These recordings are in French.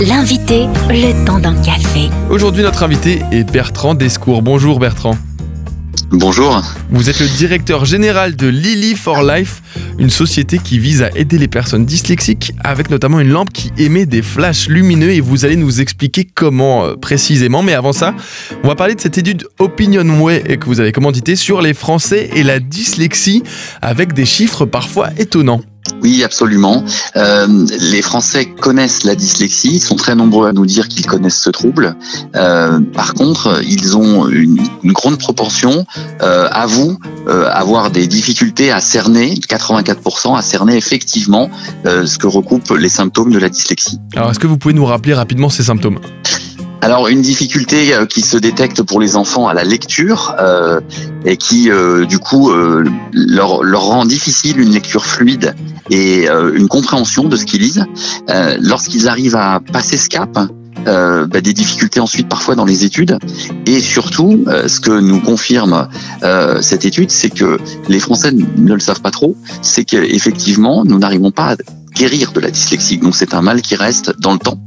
L'invité, le temps d'un café. Aujourd'hui, notre invité est Bertrand Descours. Bonjour Bertrand. Bonjour. Vous êtes le directeur général de Lily for Life, une société qui vise à aider les personnes dyslexiques avec notamment une lampe qui émet des flashs lumineux et vous allez nous expliquer comment euh, précisément. Mais avant ça, on va parler de cette étude Opinionway que vous avez commanditée sur les Français et la dyslexie avec des chiffres parfois étonnants. Oui, absolument. Euh, les Français connaissent la dyslexie, ils sont très nombreux à nous dire qu'ils connaissent ce trouble. Euh, par contre, ils ont une, grande proportion euh, avouent euh, avoir des difficultés à cerner, 84% à cerner effectivement ce que recoupent les symptômes de la dyslexie. Alors, est-ce que vous pouvez nous rappeler rapidement ces symptômes? Alors une difficulté euh, qui se détecte pour les enfants à la lecture euh, et qui euh, du coup leur, leur, rend difficile une lecture fluide et une compréhension de ce qu'ils lisent. Lorsqu'ils arrivent à passer ce cap, bah, des difficultés ensuite parfois dans les études. Et surtout, ce que nous confirme cette étude, c'est que les Français ne le savent pas trop, c'est qu'effectivement, nous n'arrivons pas à guérir de la dyslexie. Donc c'est un mal qui reste dans le temps.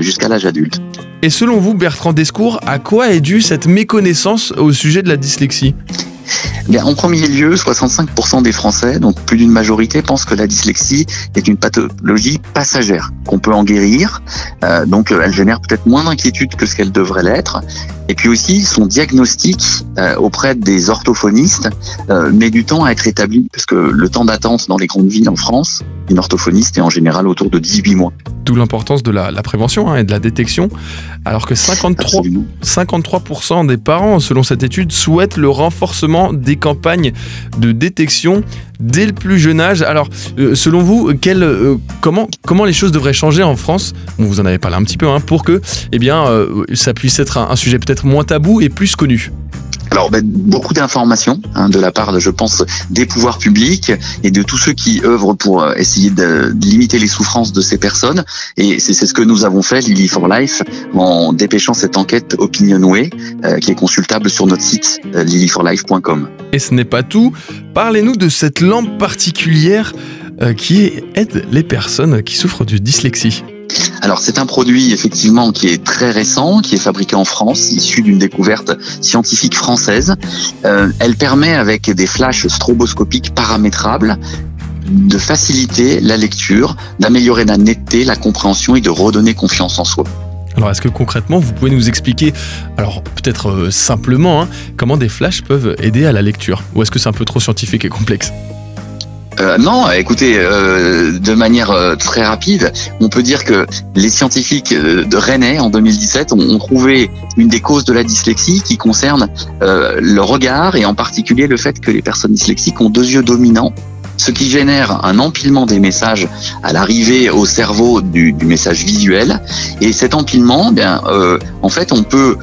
Jusqu'à l'âge adulte. Et selon vous, Bertrand Descours, à quoi est due cette méconnaissance au sujet de la dyslexie? Bien, en premier lieu, 65% des Français, donc plus d'une majorité, pensent que la dyslexie est une pathologie passagère, qu'on peut en guérir. Euh, donc, elle génère peut-être moins d'inquiétude que ce qu'elle devrait l'être. Et puis aussi, son diagnostic euh, auprès des orthophonistes euh, met du temps à être établi, parce que le temps d'attente dans les grandes villes en France, une orthophoniste est en général autour de 18 mois. D'où l'importance de la, prévention hein, et de la détection, alors que 53, 53% des parents, selon cette étude, souhaitent le renforcement des campagnes de détection dès le plus jeune âge. Alors, euh, selon vous, comment, comment les choses devraient changer en France? Vous en avez parlé un petit peu, hein, pour que eh bien, ça puisse être un sujet peut-être moins tabou et plus connu alors, ben, beaucoup d'informations hein, de la part, je pense, des pouvoirs publics et de tous ceux qui œuvrent pour euh, essayer de, limiter les souffrances de ces personnes. Et c'est ce que nous avons fait, Lily for Life, en dépêchant cette enquête Opinionway, euh, qui est consultable sur notre site euh, lilyforlife.com. Et ce n'est pas tout. Parlez-nous de cette lampe particulière euh, qui aide les personnes qui souffrent de dyslexie. Alors c'est un produit effectivement qui est très récent, qui est fabriqué en France, issu d'une découverte scientifique française. Euh, elle permet avec des flashs stroboscopiques paramétrables de faciliter la lecture, d'améliorer la netteté, la compréhension et de redonner confiance en soi. Alors est-ce que concrètement vous pouvez nous expliquer, alors peut-être euh, simplement, hein, comment des flashs peuvent aider à la lecture? Ou est-ce que c'est un peu trop scientifique et complexe? Euh, non, écoutez, euh, de manière euh, très rapide, on peut dire que les scientifiques de Rennes en 2017 ont, trouvé une des causes de la dyslexie qui concerne le regard et en particulier le fait que les personnes dyslexiques ont deux yeux dominants ce qui génère un empilement des messages à l'arrivée au cerveau du, du, message visuel. Et cet empilement, eh bien, en fait, on peut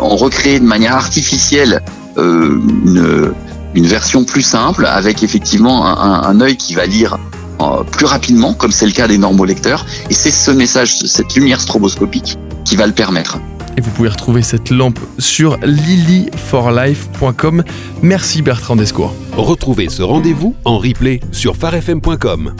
en recréer de manière artificielle une, une version plus simple avec effectivement un, un, œil qui va lire euh, plus rapidement, comme c'est le cas des lecteurs Et c'est ce message, cette lumière stroboscopique qui va le permettre. Et vous pouvez retrouver cette lampe sur lilyforlife.com. Merci Bertrand Descours. Retrouvez ce rendez-vous en replay sur farfm.com.